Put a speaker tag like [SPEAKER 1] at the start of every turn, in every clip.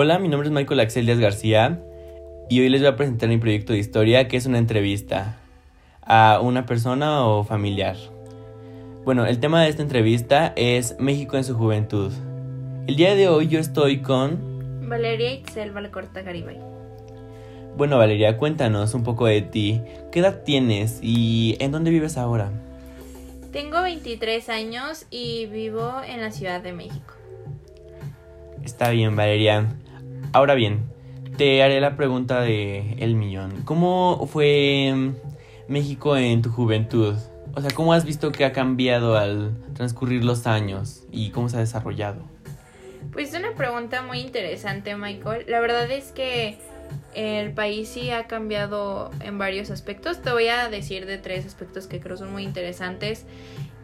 [SPEAKER 1] Hola, mi nombre es Michael Axel Díaz García y hoy les voy a presentar mi proyecto de historia que es una entrevista a una persona o familiar. Bueno, el tema de esta entrevista es México en su juventud. El día de hoy yo estoy con...
[SPEAKER 2] Valeria Itzel Valcorta Garibay.
[SPEAKER 1] Bueno, Valeria, cuéntanos un poco de ti. ¿Qué edad tienes y en dónde vives ahora?
[SPEAKER 2] Tengo 23 años y vivo en la Ciudad de México.
[SPEAKER 1] Está bien, Valeria. Ahora bien, te haré la pregunta de el millón. ¿Cómo fue México en tu juventud? O sea, ¿cómo has visto que ha cambiado al transcurrir los años y cómo se ha desarrollado?
[SPEAKER 2] Pues es una pregunta muy interesante, Michael. La verdad es que el país sí ha cambiado en varios aspectos. Te voy a decir de tres aspectos que creo son muy interesantes.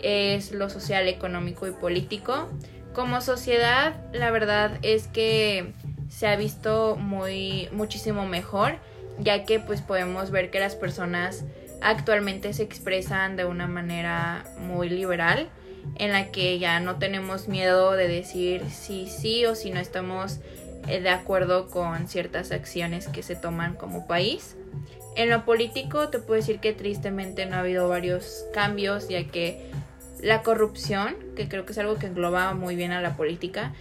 [SPEAKER 2] Es lo social, económico y político. Como sociedad, la verdad es que se ha visto muy muchísimo mejor, ya que pues podemos ver que las personas actualmente se expresan de una manera muy liberal, en la que ya no tenemos miedo de decir sí sí o si no estamos eh, de acuerdo con ciertas acciones que se toman como país. En lo político te puedo decir que tristemente no ha habido varios cambios, ya que la corrupción, que creo que es algo que engloba muy bien a la política,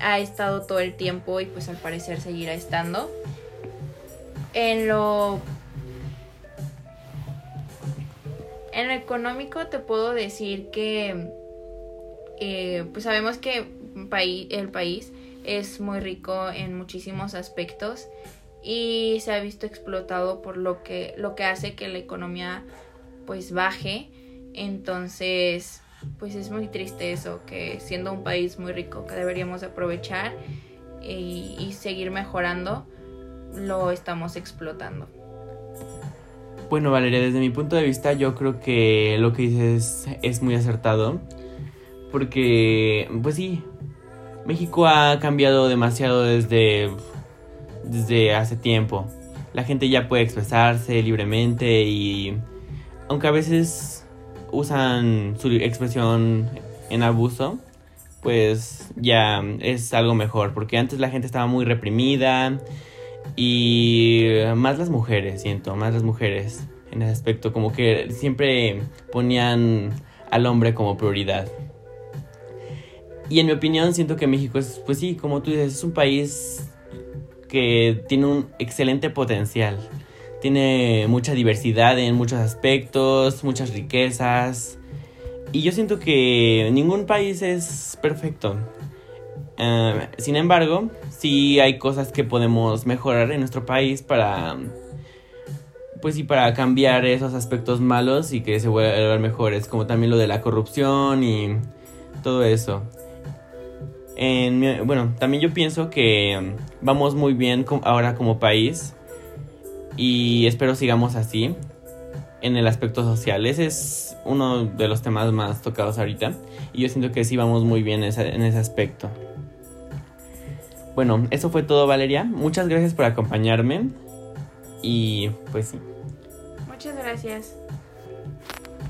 [SPEAKER 2] ha estado todo el tiempo y pues al parecer seguirá estando. En lo en lo económico te puedo decir que eh, pues sabemos que el país es muy rico en muchísimos aspectos y se ha visto explotado por lo que lo que hace que la economía pues baje entonces pues es muy triste eso, que siendo un país muy rico que deberíamos aprovechar y, seguir mejorando, lo estamos explotando.
[SPEAKER 1] Bueno, Valeria, desde mi punto de vista yo creo que lo que dices es muy acertado. Porque, pues sí, México ha cambiado demasiado desde, desde hace tiempo. La gente ya puede expresarse libremente y aunque a veces usan su expresión en abuso, pues ya es algo mejor, porque antes la gente estaba muy reprimida y más las mujeres, siento, más las mujeres en ese aspecto, como que siempre ponían al hombre como prioridad. Y en mi opinión siento que México es, pues sí, como tú dices, es un país que tiene un excelente potencial tiene mucha diversidad en muchos aspectos, muchas riquezas. Y yo siento que ningún país es perfecto. Eh, sin embargo, sí hay cosas que podemos mejorar en nuestro país para, pues sí, para cambiar esos aspectos malos y que se vuelvan mejores, como también lo de la corrupción y todo eso. bueno, también yo pienso que vamos muy bien ahora como país y espero sigamos así en el aspecto social. Ese es uno de los temas más tocados ahorita y yo siento que sí vamos muy bien en ese, aspecto. Bueno, eso fue todo Valeria. Muchas gracias por acompañarme y pues sí.
[SPEAKER 2] Muchas gracias.